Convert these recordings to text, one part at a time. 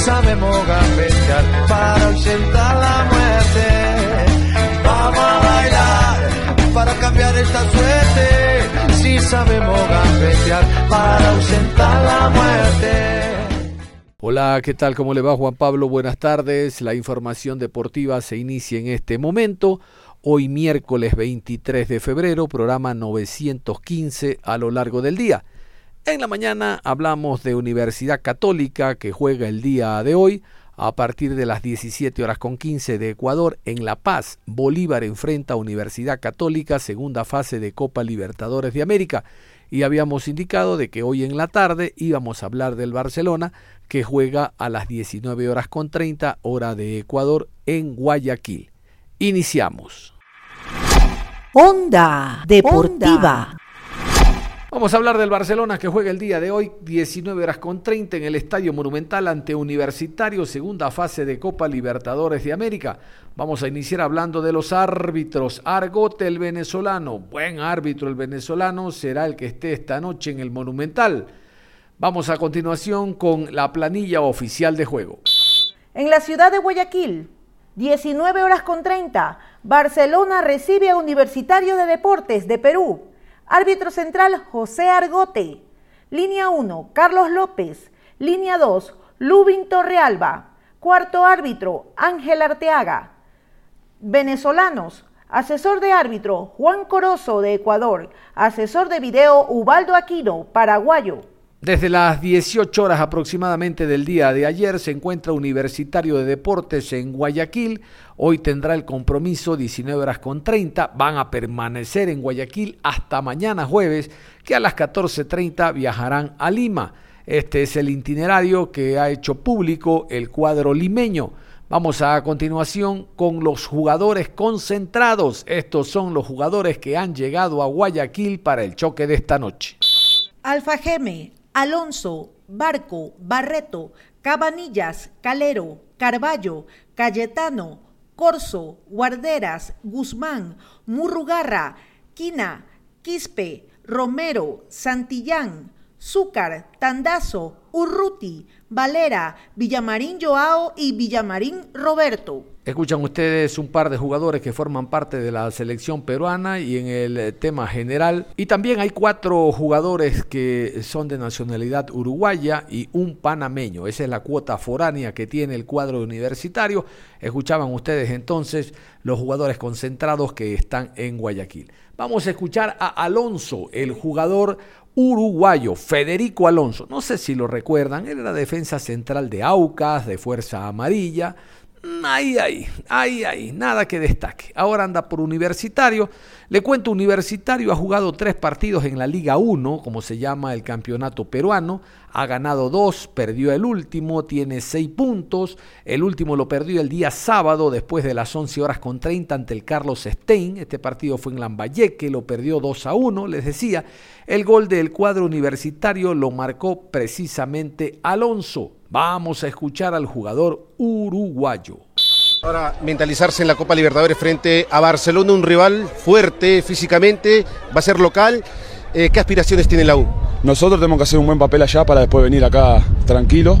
Sabemos gambetear para ausentar la muerte. Vamos a bailar para cambiar esta suerte. Si sabemos gambetear para ausentar la muerte. Hola, ¿qué tal? ¿Cómo le va Juan Pablo? Buenas tardes. La información deportiva se inicia en este momento. Hoy miércoles 23 de febrero, programa 915 a lo largo del día. En la mañana hablamos de Universidad Católica que juega el día de hoy a partir de las 17 horas con 15 de Ecuador en La Paz. Bolívar enfrenta a Universidad Católica, segunda fase de Copa Libertadores de América. Y habíamos indicado de que hoy en la tarde íbamos a hablar del Barcelona que juega a las 19 horas con 30 hora de Ecuador en Guayaquil. Iniciamos. Onda Deportiva. Vamos a hablar del Barcelona que juega el día de hoy, 19 horas con 30 en el Estadio Monumental ante Universitario, segunda fase de Copa Libertadores de América. Vamos a iniciar hablando de los árbitros. Argote, el venezolano, buen árbitro el venezolano, será el que esté esta noche en el Monumental. Vamos a continuación con la planilla oficial de juego. En la ciudad de Guayaquil, 19 horas con 30, Barcelona recibe a Universitario de Deportes de Perú. Árbitro central José Argote. Línea 1, Carlos López. Línea 2, Lubin Torrealba. Cuarto árbitro, Ángel Arteaga. Venezolanos. Asesor de árbitro, Juan Corozo de Ecuador. Asesor de video, Ubaldo Aquino, paraguayo. Desde las 18 horas aproximadamente del día de ayer se encuentra Universitario de Deportes en Guayaquil. Hoy tendrá el compromiso 19 horas con 30. Van a permanecer en Guayaquil hasta mañana jueves, que a las 14.30 viajarán a Lima. Este es el itinerario que ha hecho público el cuadro limeño. Vamos a continuación con los jugadores concentrados. Estos son los jugadores que han llegado a Guayaquil para el choque de esta noche. Alfa Geme, Alonso, Barco, Barreto, Cabanillas, Calero, Carballo, Cayetano, Corso, Guarderas, Guzmán, Murrugarra, Quina, Quispe, Romero, Santillán, Zúcar, Tandazo, Urruti, Valera, Villamarín Joao y Villamarín Roberto. Escuchan ustedes un par de jugadores que forman parte de la selección peruana y en el eh, tema general. Y también hay cuatro jugadores que son de nacionalidad uruguaya y un panameño. Esa es la cuota foránea que tiene el cuadro universitario. Escuchaban ustedes entonces los jugadores concentrados que están en Guayaquil. Vamos a escuchar a Alonso, el jugador uruguayo, Federico Alonso. No sé si lo recuerdan, él era defensa central de Aucas, de Fuerza Amarilla Ahí, ahí, ahí, ahí, nada que destaque. Ahora anda por universitario. Le cuento, universitario ha jugado tres partidos en la Liga 1, como se llama el campeonato peruano. Ha ganado dos, perdió el último, tiene seis puntos. El último lo perdió el día sábado, después de las 11 horas con 30 ante el Carlos Stein. Este partido fue en Lambayeque, lo perdió 2 a 1. Les decía, el gol del cuadro universitario lo marcó precisamente Alonso. Vamos a escuchar al jugador uruguayo. Ahora, mentalizarse en la Copa Libertadores frente a Barcelona, un rival fuerte físicamente, va a ser local. Eh, ¿Qué aspiraciones tiene la U? Nosotros tenemos que hacer un buen papel allá para después venir acá tranquilo.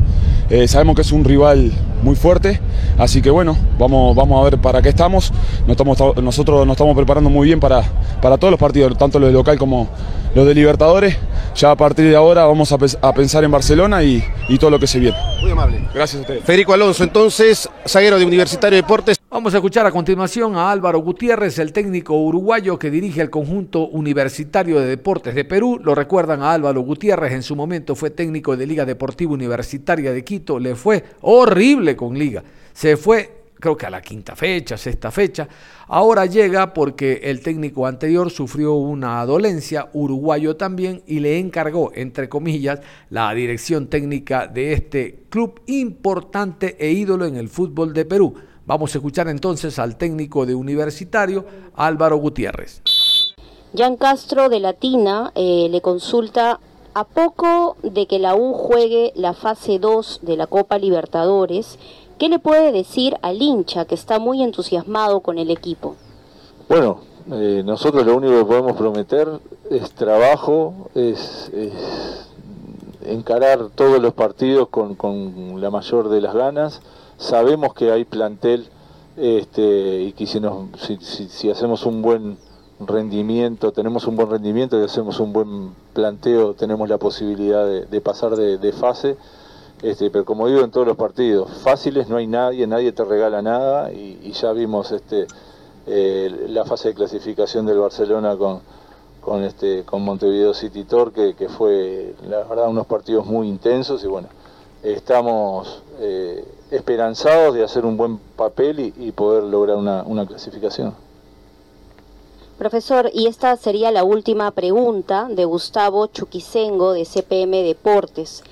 Eh, sabemos que es un rival muy fuerte, así que bueno, vamos, vamos a ver para qué estamos. nosotros nos estamos preparando muy bien para, para todos los partidos, tanto los de local como los de Libertadores. Ya a partir de ahora vamos a, pensar en Barcelona y, y, todo lo que se viene. Muy amable. Gracias a ustedes. Federico Alonso, entonces, zaguero de Universitario de Deportes. Vamos a escuchar a continuación a Álvaro Gutiérrez, el técnico uruguayo que dirige el conjunto universitario de deportes de Perú. Lo recuerdan a Álvaro Gutiérrez, en su momento fue técnico de Liga Deportiva Universitaria de Quito. Le fue horrible con Liga. Se fue creo que a la quinta fecha, sexta fecha. Ahora llega porque el técnico anterior sufrió una dolencia, uruguayo también, y le encargó, entre comillas, la dirección técnica de este club importante e ídolo en el fútbol de Perú. Vamos a escuchar entonces al técnico de Universitario, Álvaro Gutiérrez. Jan Castro de Latina eh, le consulta a poco de que la U juegue la fase 2 de la Copa Libertadores, ¿qué le puede decir al hincha que está muy entusiasmado con el equipo? Bueno, eh, nosotros lo único que podemos prometer es trabajo, es, encarar todos los partidos con, la mayor de las ganas. Sabemos que hay plantel este, y que si, si hacemos un buen rendimiento, tenemos un buen rendimiento y hacemos un buen planteo, tenemos la posibilidad de, pasar de, fase. Este, pero como digo en todos los partidos, fáciles no hay nadie, nadie te regala nada y, ya vimos este, eh, la fase de clasificación del Barcelona con, con, este, con Montevideo City Torque, que, fue la verdad unos partidos muy intensos y bueno, estamos eh, esperanzados de hacer un buen papel y, poder lograr una clasificación. Profesor, y esta sería la última pregunta de Gustavo Chuquisengo de CPM Deportes.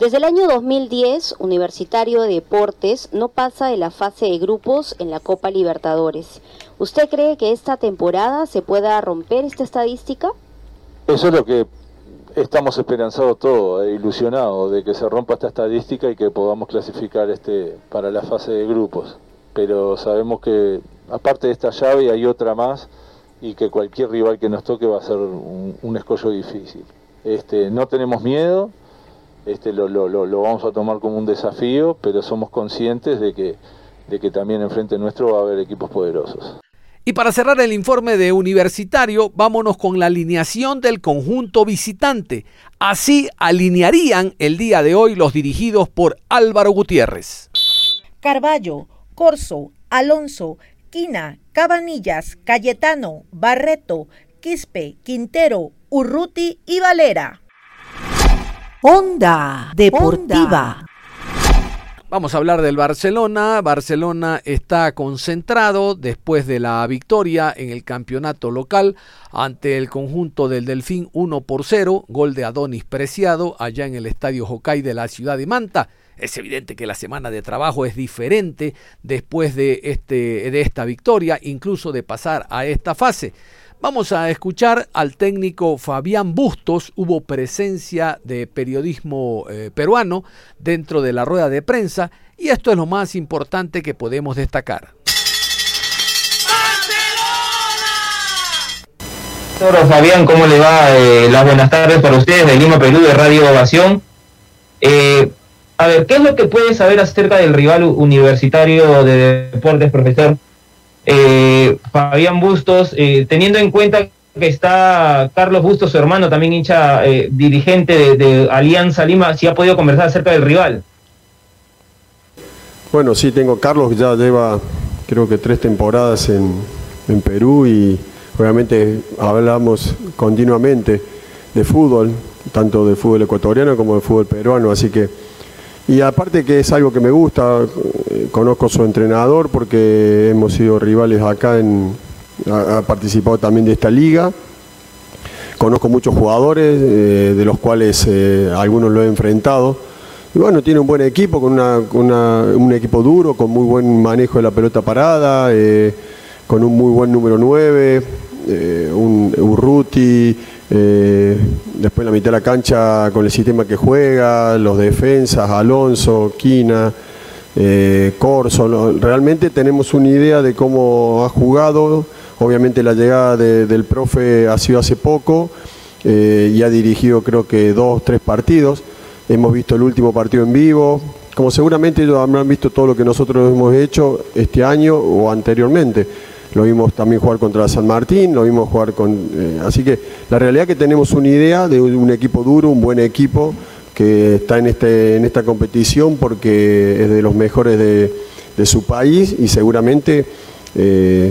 Desde el año 2010, Universitario de Deportes no pasa de la fase de grupos en la Copa Libertadores. ¿Usted cree que esta temporada se pueda romper esta estadística? Eso es lo que estamos esperanzados todos, e ilusionados de que se rompa esta estadística y que podamos clasificar este para la fase de grupos. Pero sabemos que aparte de esta llave hay otra más y que cualquier rival que nos toque va a ser un, escollo difícil. Este, no tenemos miedo, este, lo, lo, vamos a tomar como un desafío, pero somos conscientes de que, de que también enfrente nuestro va a haber equipos poderosos. Y para cerrar el informe de Universitario, vámonos con la alineación del conjunto visitante. Así alinearían el día de hoy los dirigidos por Álvaro Gutiérrez. Carballo, Corso, Alonso, Quina, Cabanillas, Cayetano, Barreto, Quispe, Quintero, Urruti y Valera. Onda Deportiva. Vamos a hablar del Barcelona. Barcelona está concentrado después de la victoria en el campeonato local ante el conjunto del Delfín 1 por 0, gol de Adonis Preciado allá en el Estadio Hokai de la ciudad de Manta. Es evidente que la semana de trabajo es diferente después de, este, de esta victoria, incluso de pasar a esta fase. Vamos a escuchar al técnico Fabián Bustos. Hubo presencia de periodismo eh, peruano dentro de la rueda de prensa y esto es lo más importante que podemos destacar. Hola Fabián, ¿cómo le va? Eh, las buenas tardes para ustedes de Lima, Perú, de Radio Ovación. Eh, a ver, ¿qué es lo que puede saber acerca del rival universitario de deportes, profesor? Eh, Fabián Bustos, eh, teniendo en cuenta que está Carlos Bustos, su hermano, también hincha eh, dirigente de, Alianza Lima, si ha podido conversar acerca del rival. Bueno, sí, tengo Carlos, ya lleva creo que tres temporadas en, en Perú y obviamente hablamos continuamente de fútbol, tanto de fútbol ecuatoriano como de fútbol peruano, así que y aparte que es algo que me gusta, eh, conozco su entrenador porque hemos sido rivales acá, en, ha, participado también de esta liga. Conozco muchos jugadores, eh, de los cuales eh, algunos lo he enfrentado. Y bueno, tiene un buen equipo, con un equipo duro, con muy buen manejo de la pelota parada, con un muy buen número 9, un Urruti, eh, después la mitad de la cancha con el sistema que juega, los defensas, Alonso, Quina, eh, Corso. Realmente tenemos una idea de cómo ha jugado. Obviamente la llegada del profe ha sido hace poco eh, y ha dirigido creo que dos, tres partidos. Hemos visto el último partido en vivo. Como seguramente ellos habrán visto todo lo que nosotros hemos hecho este año o anteriormente lo vimos también jugar contra San Martín, lo vimos jugar con... Eh, así que la realidad es que tenemos una idea de un equipo duro, un buen equipo que está en, este, en esta competición porque es de los mejores de, su país y seguramente eh,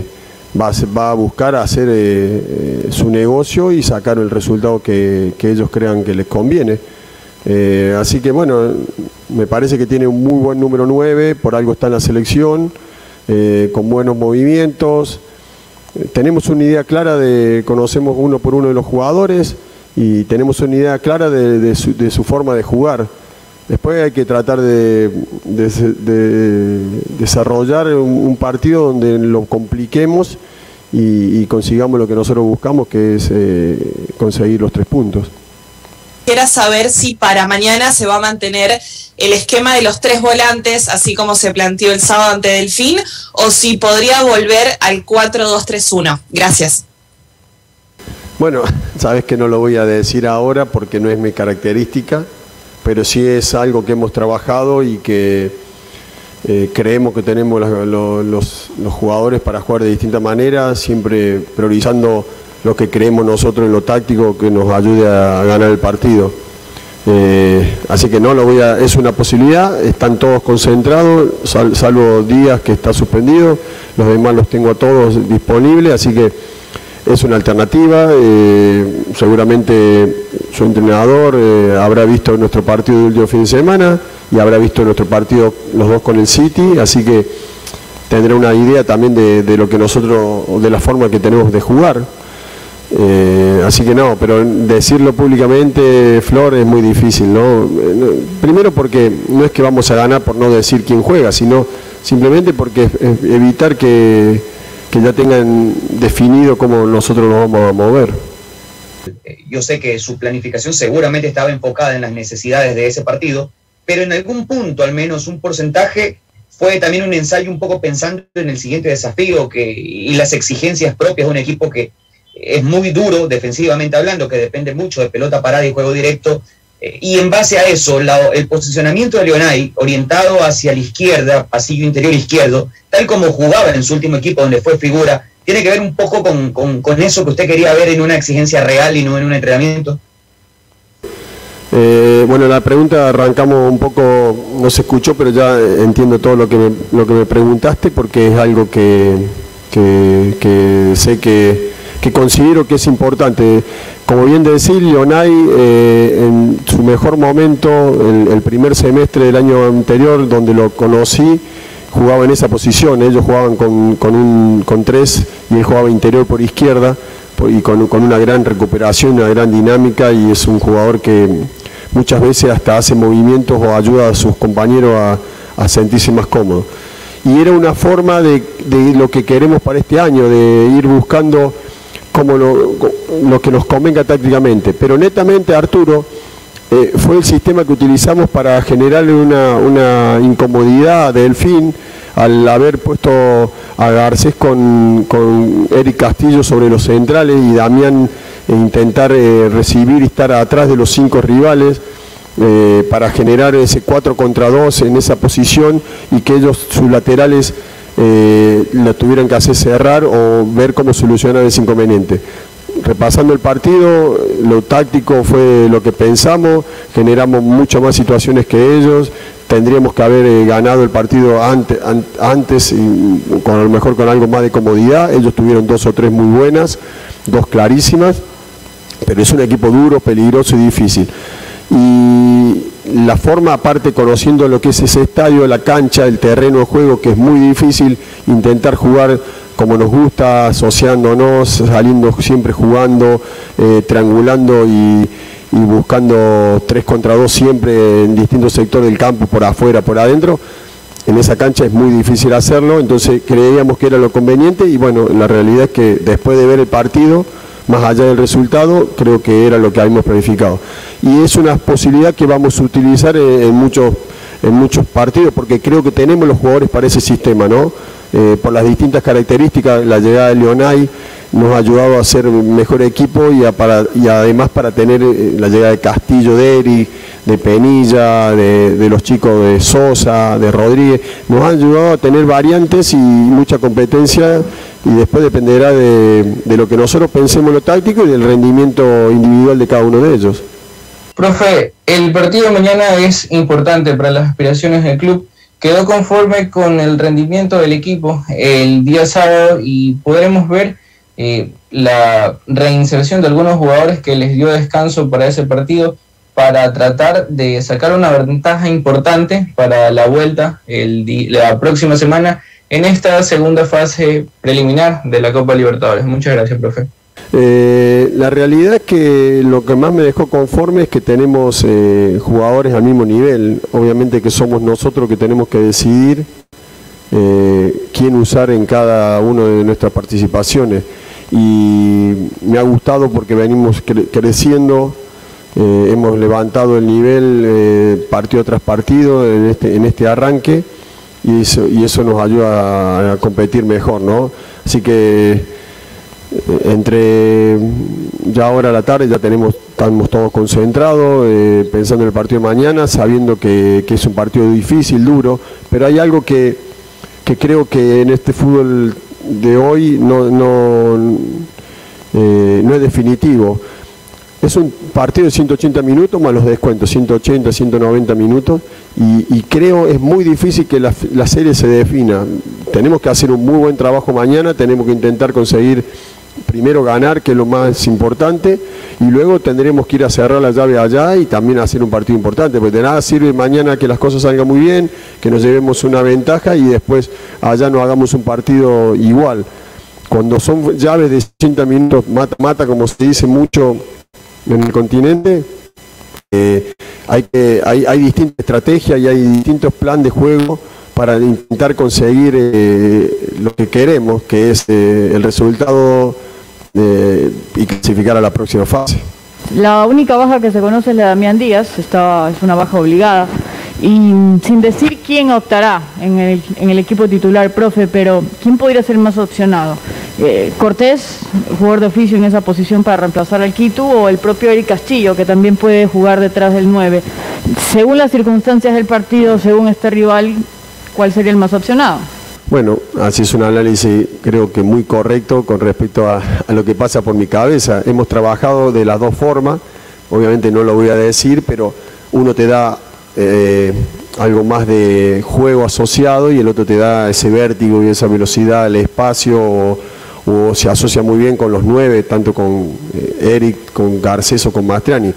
va, a, buscar hacer eh, su negocio y sacar el resultado que, ellos crean que les conviene. así que bueno, me parece que tiene un muy buen número 9, por algo está en la selección. Eh, con buenos movimientos. Tenemos una idea clara de, conocemos uno por uno de los jugadores y tenemos una idea clara de, su, forma de jugar. Después hay que tratar de, desarrollar un, partido donde lo compliquemos y, consigamos lo que nosotros buscamos, que es eh, conseguir los tres puntos. Quisiera saber si para mañana se va a mantener el esquema de los tres volantes, así como se planteó el sábado ante Delfín, o si podría volver al 4-2-3-1. Gracias. Bueno, sabes que no lo voy a decir ahora porque no es mi característica, pero sí es algo que hemos trabajado y que eh, creemos que tenemos los, jugadores para jugar de distintas maneras, siempre priorizando lo que creemos nosotros en lo táctico que nos ayude a ganar el partido. Eh, así que no lo voy a, es una posibilidad, están todos concentrados, salvo días que está suspendido, los demás los tengo a todos disponibles, así que es una alternativa. Eh, seguramente su entrenador habrá visto nuestro partido del último fin de semana y habrá visto nuestro partido los dos con el City, así que tendrá una idea también de, lo que nosotros, de la forma que tenemos de jugar. Eh, así que no, pero decirlo públicamente, Flor, es muy difícil, ¿no? Primero porque no es que vamos a ganar por no decir quién juega, sino simplemente porque evitar que, que ya tengan definido cómo nosotros nos vamos a mover. Yo sé que su planificación seguramente estaba enfocada en las necesidades de ese partido, pero en algún punto, al menos un porcentaje, fue también un ensayo un poco pensando en el siguiente desafío que, y las exigencias propias de un equipo que es muy duro defensivamente hablando, que depende mucho de pelota parada y juego directo. Eh, y en base a eso, el posicionamiento de Leonay, orientado hacia la izquierda, pasillo interior izquierdo, tal como jugaba en su último equipo donde fue figura, tiene que ver un poco con, con eso que usted quería ver en una exigencia real y no en un entrenamiento. Eh, bueno, la pregunta arrancamos un poco, no se escuchó, pero ya entiendo todo lo que me, lo que me preguntaste porque es algo que, sé que, considero que es importante. Como bien decir, Leonay eh, en su mejor momento, el, primer semestre del año anterior, donde lo conocí, jugaba en esa posición. Ellos jugaban con, con, un, con tres y él jugaba interior por izquierda y con, con, una gran recuperación, una gran dinámica y es un jugador que muchas veces hasta hace movimientos o ayuda a sus compañeros a, sentirse más cómodos. Y era una forma de, lo que queremos para este año, de ir buscando como lo, que nos convenga tácticamente. Pero netamente, Arturo, eh, fue el sistema que utilizamos para generarle una, incomodidad del fin al haber puesto a Garcés con, con Eric Castillo sobre los centrales y Damián e intentar eh, recibir y estar atrás de los cinco rivales eh, para generar ese 4 contra 2 en esa posición y que ellos, sus laterales, eh, la tuvieran que hacer cerrar o ver cómo solucionar ese inconveniente. Repasando el partido, lo táctico fue lo que pensamos, generamos muchas más situaciones que ellos, tendríamos que haber ganado el partido antes, con, a lo mejor con algo más de comodidad, ellos tuvieron dos o tres muy buenas, dos clarísimas pero es un equipo duro, peligroso y difícil. La forma, aparte, conociendo lo que es ese estadio, la cancha, el terreno de juego, que es muy difícil intentar jugar como nos gusta, asociándonos, saliendo siempre jugando, eh, triangulando y, y, buscando tres contra dos siempre en distintos sectores del campo, por afuera, por adentro. En esa cancha es muy difícil hacerlo, entonces creíamos que era lo conveniente y bueno, la realidad es que después de ver el partido, más allá del resultado, creo que era lo que habíamos planificado. Y es una posibilidad que vamos a utilizar en, muchos, en muchos partidos, porque creo que tenemos los jugadores para ese sistema, ¿no? Eh, por las distintas características, la llegada de Leonay nos ha ayudado a ser mejor equipo y, y además para tener eh, la llegada de Castillo, de Eric, de Penilla, de, de, los chicos de Sosa, de Rodríguez, nos ha ayudado a tener variantes y mucha competencia y después dependerá de, lo que nosotros pensemos lo táctico y del rendimiento individual de cada uno de ellos. Profe, el partido de mañana es importante para las aspiraciones del club. Quedó conforme con el rendimiento del equipo el día sábado y podremos ver eh, la reinserción de algunos jugadores que les dio descanso para ese partido para tratar de sacar una ventaja importante para la vuelta el la próxima semana en esta segunda fase preliminar de la Copa Libertadores. Muchas gracias, profe. Eh, la realidad es que lo que más me dejó conforme es que tenemos eh, jugadores al mismo nivel. Obviamente que somos nosotros que tenemos que decidir eh, quién usar en cada una de nuestras participaciones. Y me ha gustado porque venimos creciendo, hemos levantado el nivel partido tras partido en este, en este arranque y eso, y eso nos ayuda a, competir mejor. ¿no? Así que eh, entre ya ahora a la tarde ya tenemos estamos todos concentrados eh, pensando en el partido de mañana sabiendo que, es un partido difícil duro pero hay algo que, creo que en este fútbol de hoy no no, eh, no es definitivo es un partido de 180 minutos más los descuentos 180 190 minutos y, creo es muy difícil que la, la serie se defina tenemos que hacer un muy buen trabajo mañana tenemos que intentar conseguir primero ganar, que es lo más importante, y luego tendremos que ir a cerrar la llave allá y también hacer un partido importante, porque de nada sirve mañana que las cosas salgan muy bien, que nos llevemos una ventaja y después allá no hagamos un partido igual. Cuando son llaves de 80 minutos mata-mata, como se dice mucho en el continente, hay, que, hay, hay distintas estrategias y hay distintos planes de juego para intentar conseguir eh, lo que queremos, que es eh, el resultado y clasificar a la próxima fase. La única baja que se conoce es la de Damián Díaz, está, es una baja obligada. Y sin decir quién optará en el, en el equipo titular, profe, pero ¿quién podría ser más opcionado? Eh, Cortés, jugador de oficio en esa posición para reemplazar al Quito, o el propio Eric Castillo, que también puede jugar detrás del 9. Según las circunstancias del partido, según este rival, ¿cuál sería el más opcionado? Bueno, así es un análisis creo que muy correcto con respecto a, lo que pasa por mi cabeza. Hemos trabajado de las dos formas, obviamente no lo voy a decir, pero uno te da eh, algo más de juego asociado y el otro te da ese vértigo y esa velocidad, el espacio, o, se asocia muy bien con los nueve, tanto con eh, Eric, con Garcés o con Mastriani.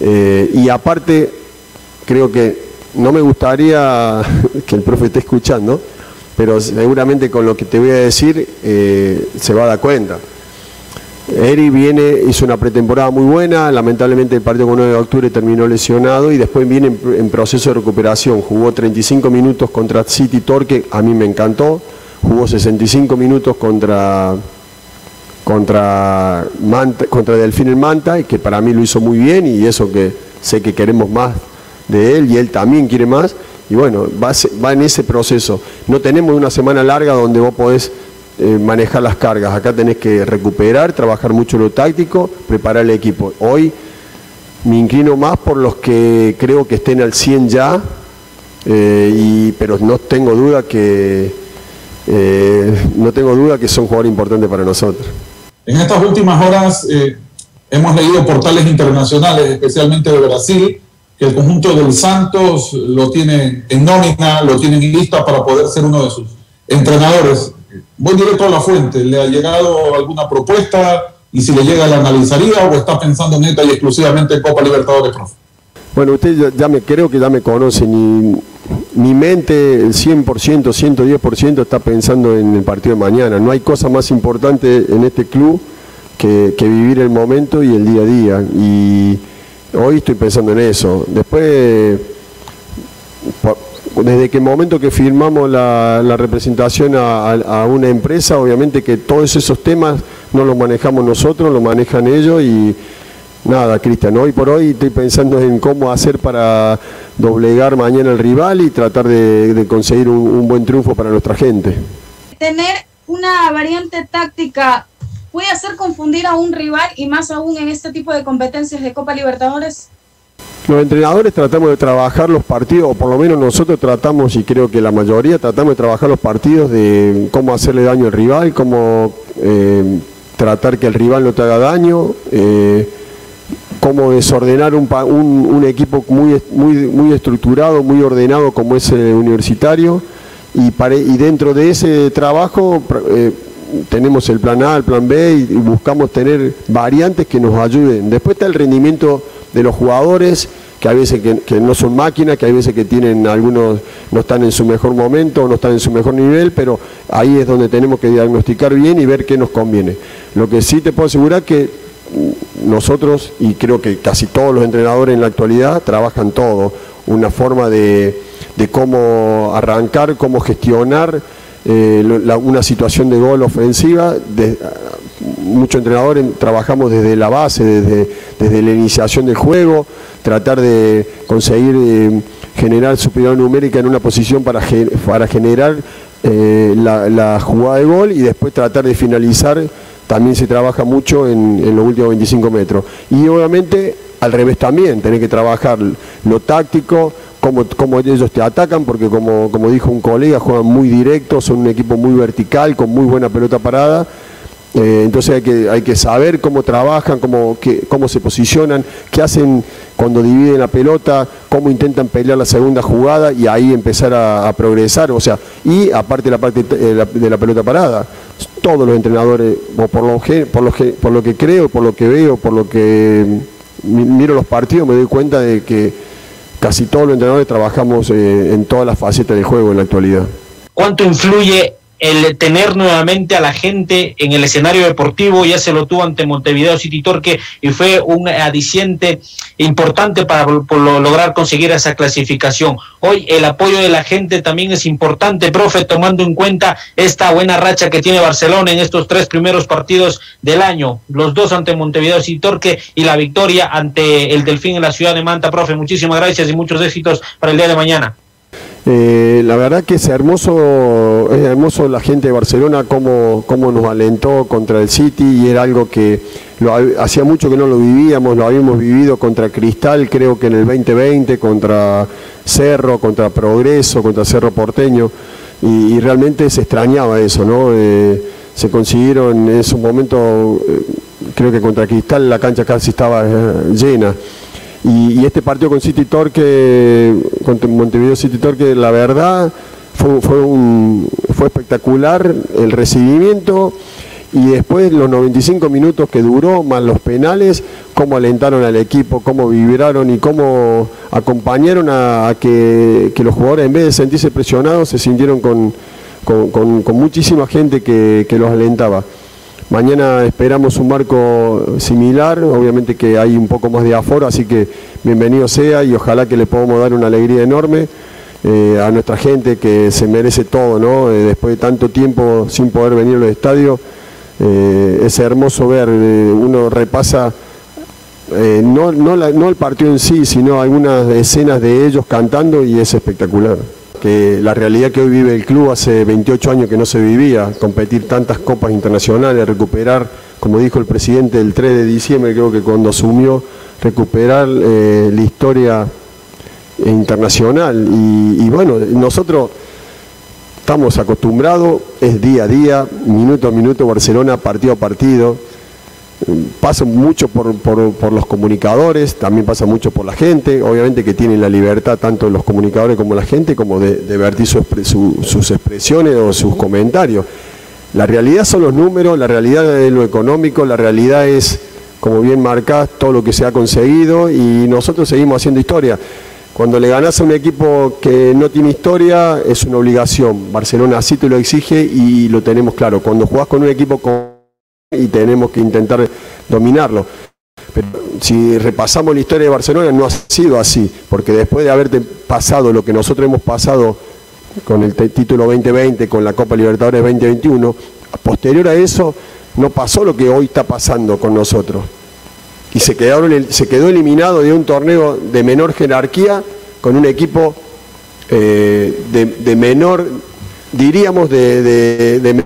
Eh, y aparte, creo que no me gustaría que el profe esté escuchando, pero seguramente con lo que te voy a decir eh, se va a dar cuenta. Eri viene, hizo una pretemporada muy buena, lamentablemente el partido con 9 de octubre terminó lesionado y después viene en, proceso de recuperación. Jugó 35 minutos contra City Torque, a mí me encantó. Jugó 65 minutos contra, contra, contra Delfín el Manta, y que para mí lo hizo muy bien y eso que sé que queremos más de él y él también quiere más y bueno, va, en ese proceso. No tenemos una semana larga donde vos podés eh, manejar las cargas. Acá tenés que recuperar, trabajar mucho lo táctico, preparar el equipo. Hoy me inclino más por los que creo que estén al 100 ya, eh, y, pero no tengo duda que eh, no tengo duda que son jugadores importantes para nosotros. En estas últimas horas hemos leído portales internacionales, especialmente de Brasil, que el conjunto del Santos lo tiene en nómina, lo tiene en lista para poder ser uno de sus entrenadores. Voy directo a la fuente, ¿le ha llegado alguna propuesta? Y si le llega, ¿la analizaría o está pensando neta y exclusivamente en Copa Libertadores, profe? Bueno, usted ya, me creo que ya me conoce, ni, mi mente el 100%, 110% está pensando en el partido de mañana. No hay cosa más importante en este club que, vivir el momento y el día a día. Y Hoy estoy pensando en eso. Después, desde que el momento que firmamos la, representación a, una empresa, obviamente que todos esos temas no los manejamos nosotros, los manejan ellos y nada, Cristian, hoy por hoy estoy pensando en cómo hacer para doblegar mañana al rival y tratar de, conseguir un buen triunfo para nuestra gente. Tener una variante táctica puede hacer confundir a un rival y más aún en este tipo de competencias de Copa Libertadores? Los entrenadores tratamos de trabajar los partidos, o por lo menos nosotros tratamos, y creo que la mayoría tratamos de trabajar los partidos de cómo hacerle daño al rival, cómo eh, tratar que el rival no te haga daño, eh, cómo desordenar un, un, equipo muy, muy, muy estructurado, muy ordenado como es el universitario, y, y dentro de ese trabajo... Eh, tenemos el plan A, el plan B y, buscamos tener variantes que nos ayuden. Después está el rendimiento de los jugadores, que hay veces que, no son máquinas, que hay veces que tienen algunos, no están en su mejor momento, no están en su mejor nivel, pero ahí es donde tenemos que diagnosticar bien y ver qué nos conviene. Lo que sí te puedo asegurar que nosotros, y creo que casi todos los entrenadores en la actualidad, trabajan todo, una forma de, cómo arrancar, cómo gestionar eh, una situación de gol ofensiva. muchos entrenadores trabajamos desde la base, desde, desde la iniciación del juego, tratar de conseguir eh, generar superioridad numérica en una posición para, para generar eh, la, jugada de gol y después tratar de finalizar. También se trabaja mucho en, los últimos 25 metros. Y obviamente al revés también, tenés que trabajar lo táctico, cómo, cómo, ellos te atacan, porque como, como dijo un colega, juegan muy directo, son un equipo muy vertical, con muy buena pelota parada eh, entonces hay que, hay que saber cómo trabajan, cómo, cómo se posicionan, qué hacen cuando dividen la pelota, cómo intentan pelear la segunda jugada y ahí empezar a, progresar. O sea, y aparte la parte eh, de la, pelota parada, todos los entrenadores, por lo, por, lo por lo que creo, por lo que veo, por lo que miro los partidos, me doy cuenta de que casi todos los entrenadores trabajamos eh, en todas las facetas del juego en la actualidad. ¿Cuánto influye el tener nuevamente a la gente en el escenario deportivo, ya se lo tuvo ante Montevideo City Torque y fue un adiciente importante para lograr conseguir esa clasificación. Hoy el apoyo de la gente también es importante, profe, tomando en cuenta esta buena racha que tiene Barcelona en estos tres primeros partidos del año, los dos ante Montevideo City Torque y la victoria ante el Delfín en la ciudad de Manta, profe. Muchísimas gracias y muchos éxitos para el día de mañana. Eh, la verdad que es hermoso, es hermoso la gente de Barcelona cómo, cómo nos alentó contra el City y era algo que lo, hacía mucho que no lo vivíamos, lo habíamos vivido contra Cristal, creo que en el 2020, contra Cerro, contra Progreso, contra Cerro Porteño y, realmente se extrañaba eso, ¿no? Eh, se consiguieron en esos momentos, eh, creo que contra Cristal la cancha casi estaba llena. Y, este partido con City Torque, con Montevideo City Torque, la verdad fue, fue, espectacular el recibimiento y después los 95 minutos que duró, más los penales, cómo alentaron al equipo, cómo vibraron y cómo acompañaron a, que, los jugadores en vez de sentirse presionados se sintieron con, muchísima gente que los alentaba. Mañana esperamos un marco similar, obviamente que hay un poco más de aforo, así que bienvenido sea y ojalá que le podamos dar una alegría enorme eh, a nuestra gente que se merece todo, ¿no? Eh, después de tanto tiempo sin poder venir al estadio, eh, es hermoso ver, uno repasa no, no, no el partido en sí, sino algunas escenas de ellos cantando y es espectacular que la realidad que hoy vive el club hace 28 años que no se vivía, competir tantas copas internacionales, recuperar, como dijo el presidente el 3 de diciembre, creo que cuando asumió, recuperar eh, la historia internacional. Y, y bueno, nosotros estamos acostumbrados, es día a día, minuto a minuto, Barcelona, partido a partido pasa mucho por, los comunicadores, también pasa mucho por la gente, obviamente que tienen la libertad tanto los comunicadores como la gente como de, de vertir sus expresiones o sus comentarios. La realidad son los números, la realidad es lo económico, la realidad es, como bien marcás, todo lo que se ha conseguido y nosotros seguimos haciendo historia. Cuando le ganás a un equipo que no tiene historia, es una obligación. Barcelona así te lo exige y lo tenemos claro. Cuando jugás con un equipo y tenemos que intentar dominarlo. Pero si repasamos la historia de Barcelona no ha sido así, porque después de haberte pasado lo que nosotros hemos pasado con el título 2020, con la Copa Libertadores 2021, posterior a eso no pasó lo que hoy está pasando con nosotros. Y se, quedó eliminado de un torneo de menor jerarquía con un equipo eh, de, menor, diríamos, de, de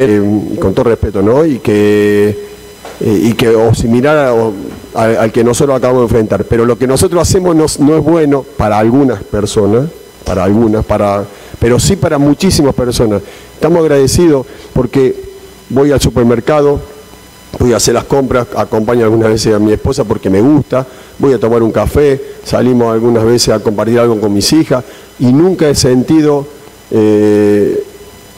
eh, con todo respeto, ¿no? Y que, eh, y que o similar al que nosotros acabamos de enfrentar. Pero lo que nosotros hacemos no, es bueno para algunas personas, para algunas, para, pero sí para muchísimas personas. Estamos agradecidos porque voy al supermercado, voy a hacer las compras, acompaño algunas veces a mi esposa porque me gusta, voy a tomar un café, salimos algunas veces a compartir algo con mis hijas y nunca he sentido eh,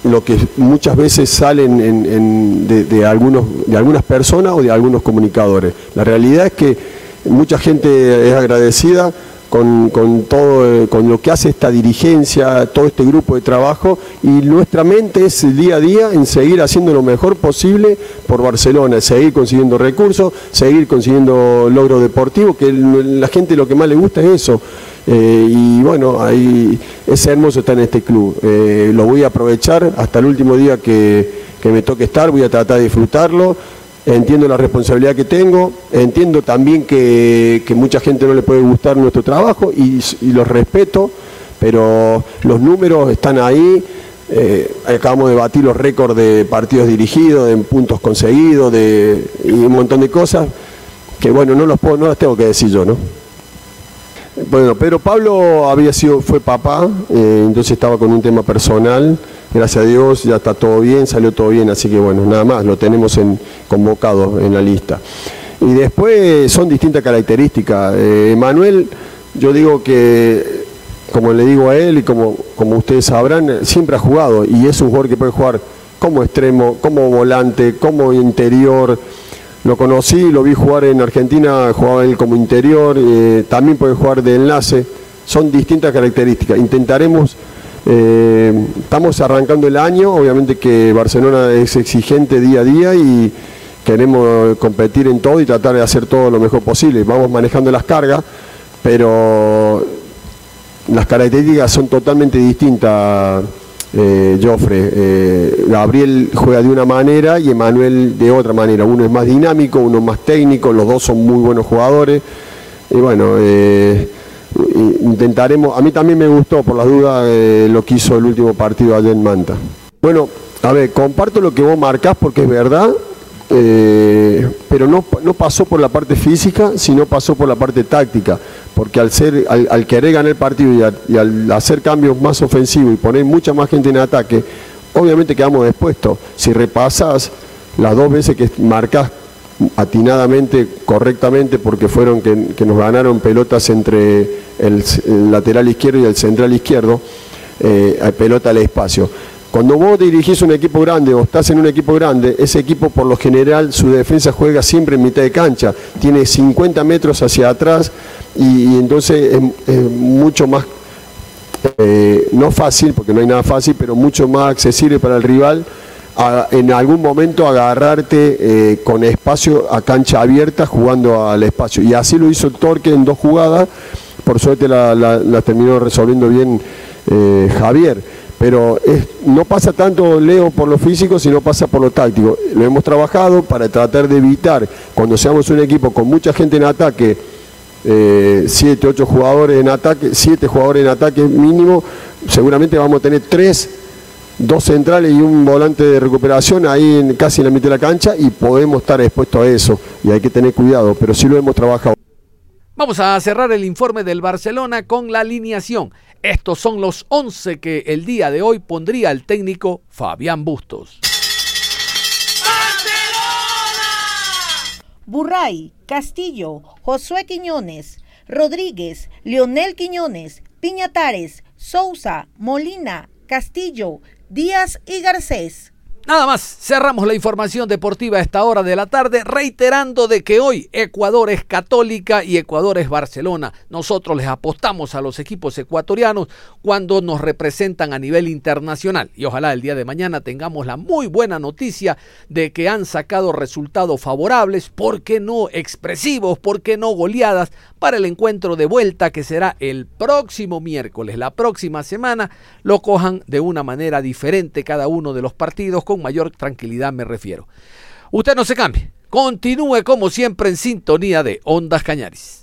lo que muchas veces salen de, algunos, de algunas personas o de algunos comunicadores. La realidad es que mucha gente es agradecida con, con todo, eh, con lo que hace esta dirigencia, todo este grupo de trabajo y nuestra mente es día a día en seguir haciendo lo mejor posible por Barcelona, seguir consiguiendo recursos, seguir consiguiendo logros deportivos, que la gente lo que más le gusta es eso. Eh, y bueno, ahí es hermoso estar en este club. Eh, lo voy a aprovechar hasta el último día que, que me toque estar, voy a tratar de disfrutarlo entiendo la responsabilidad que tengo, entiendo también que, mucha gente no le puede gustar nuestro trabajo y, los respeto, pero los números están ahí. Eh, acabamos de batir los récords de partidos dirigidos, de puntos conseguidos, de, y un montón de cosas que bueno, no los puedo, no las tengo que decir yo, ¿no? Bueno, Pedro Pablo había sido, fue papá, eh, entonces estaba con un tema personal gracias a Dios ya está todo bien, salió todo bien, así que bueno, nada más, lo tenemos en, convocado en la lista. Y después son distintas características. Eh, Manuel, yo digo que, como le digo a él y como, como ustedes sabrán, siempre ha jugado y es un jugador que puede jugar como extremo, como volante, como interior. Lo conocí, lo vi jugar en Argentina, jugaba él como interior, eh, también puede jugar de enlace. Son distintas características. Intentaremos eh, estamos arrancando el año, obviamente que Barcelona es exigente día a día y queremos competir en todo y tratar de hacer todo lo mejor posible. Vamos manejando las cargas, pero las características son totalmente distintas. Eh, Joffre, eh, Gabriel juega de una manera y Emanuel de otra manera. Uno es más dinámico, uno es más técnico, los dos son muy buenos jugadores. Y bueno, eh, intentaremos, a mí también me gustó por las dudas eh, lo que hizo el último partido allá en Manta. Bueno, a ver, comparto lo que vos marcás porque es verdad, eh, pero no, no, pasó por la parte física, sino pasó por la parte táctica, porque al, ser, al, querer ganar el partido y, al hacer cambios más ofensivos y poner mucha más gente en ataque, obviamente quedamos expuestos. Si repasas las dos veces que marcas atinadamente, correctamente, porque fueron que, nos ganaron pelotas entre el, lateral izquierdo y el central izquierdo, eh, pelota al espacio. Cuando vos dirigís un equipo grande o estás en un equipo grande, ese equipo por lo general su defensa juega siempre en mitad de cancha, tiene 50 metros hacia atrás y, entonces es, mucho más, eh, no fácil, porque no hay nada fácil, pero mucho más accesible para el rival en algún momento agarrarte eh, con espacio a cancha abierta jugando al espacio. Y así lo hizo el Torque en dos jugadas, por suerte la, terminó resolviendo bien eh, Javier. Pero no pasa tanto Leo por lo físico, sino pasa por lo táctico. Lo hemos trabajado para tratar de evitar, cuando seamos un equipo con mucha gente en ataque, eh, siete, ocho jugadores en ataque, siete jugadores en ataque mínimo, seguramente vamos a tener tres dos centrales y un volante de recuperación ahí en, casi en la mitad de la cancha y podemos estar expuestos a eso y hay que tener cuidado, pero sí lo hemos trabajado. Vamos a cerrar el informe del Barcelona con la alineación. Estos son los 11 que el día de hoy pondría el técnico Fabián Bustos. Burray, Castillo, Josué Quiñones, Rodríguez, Leonel Quiñones, Piñatares, Sousa, Molina, Castillo, Díaz y Garcés. Nada más, cerramos la información deportiva a esta hora de la tarde, reiterando de que hoy Ecuador es católica y Ecuador es Barcelona. Nosotros les apostamos a los equipos ecuatorianos cuando nos representan a nivel internacional. Y ojalá el día de mañana tengamos la muy buena noticia de que han sacado resultados favorables, ¿por qué no expresivos? ¿Por qué no goleadas? Para el encuentro de vuelta que será el próximo miércoles, la próxima semana, lo cojan de una manera diferente cada uno de los partidos con mayor tranquilidad me refiero. Usted no se cambie. Continúe como siempre en sintonía de Ondas Cañaris.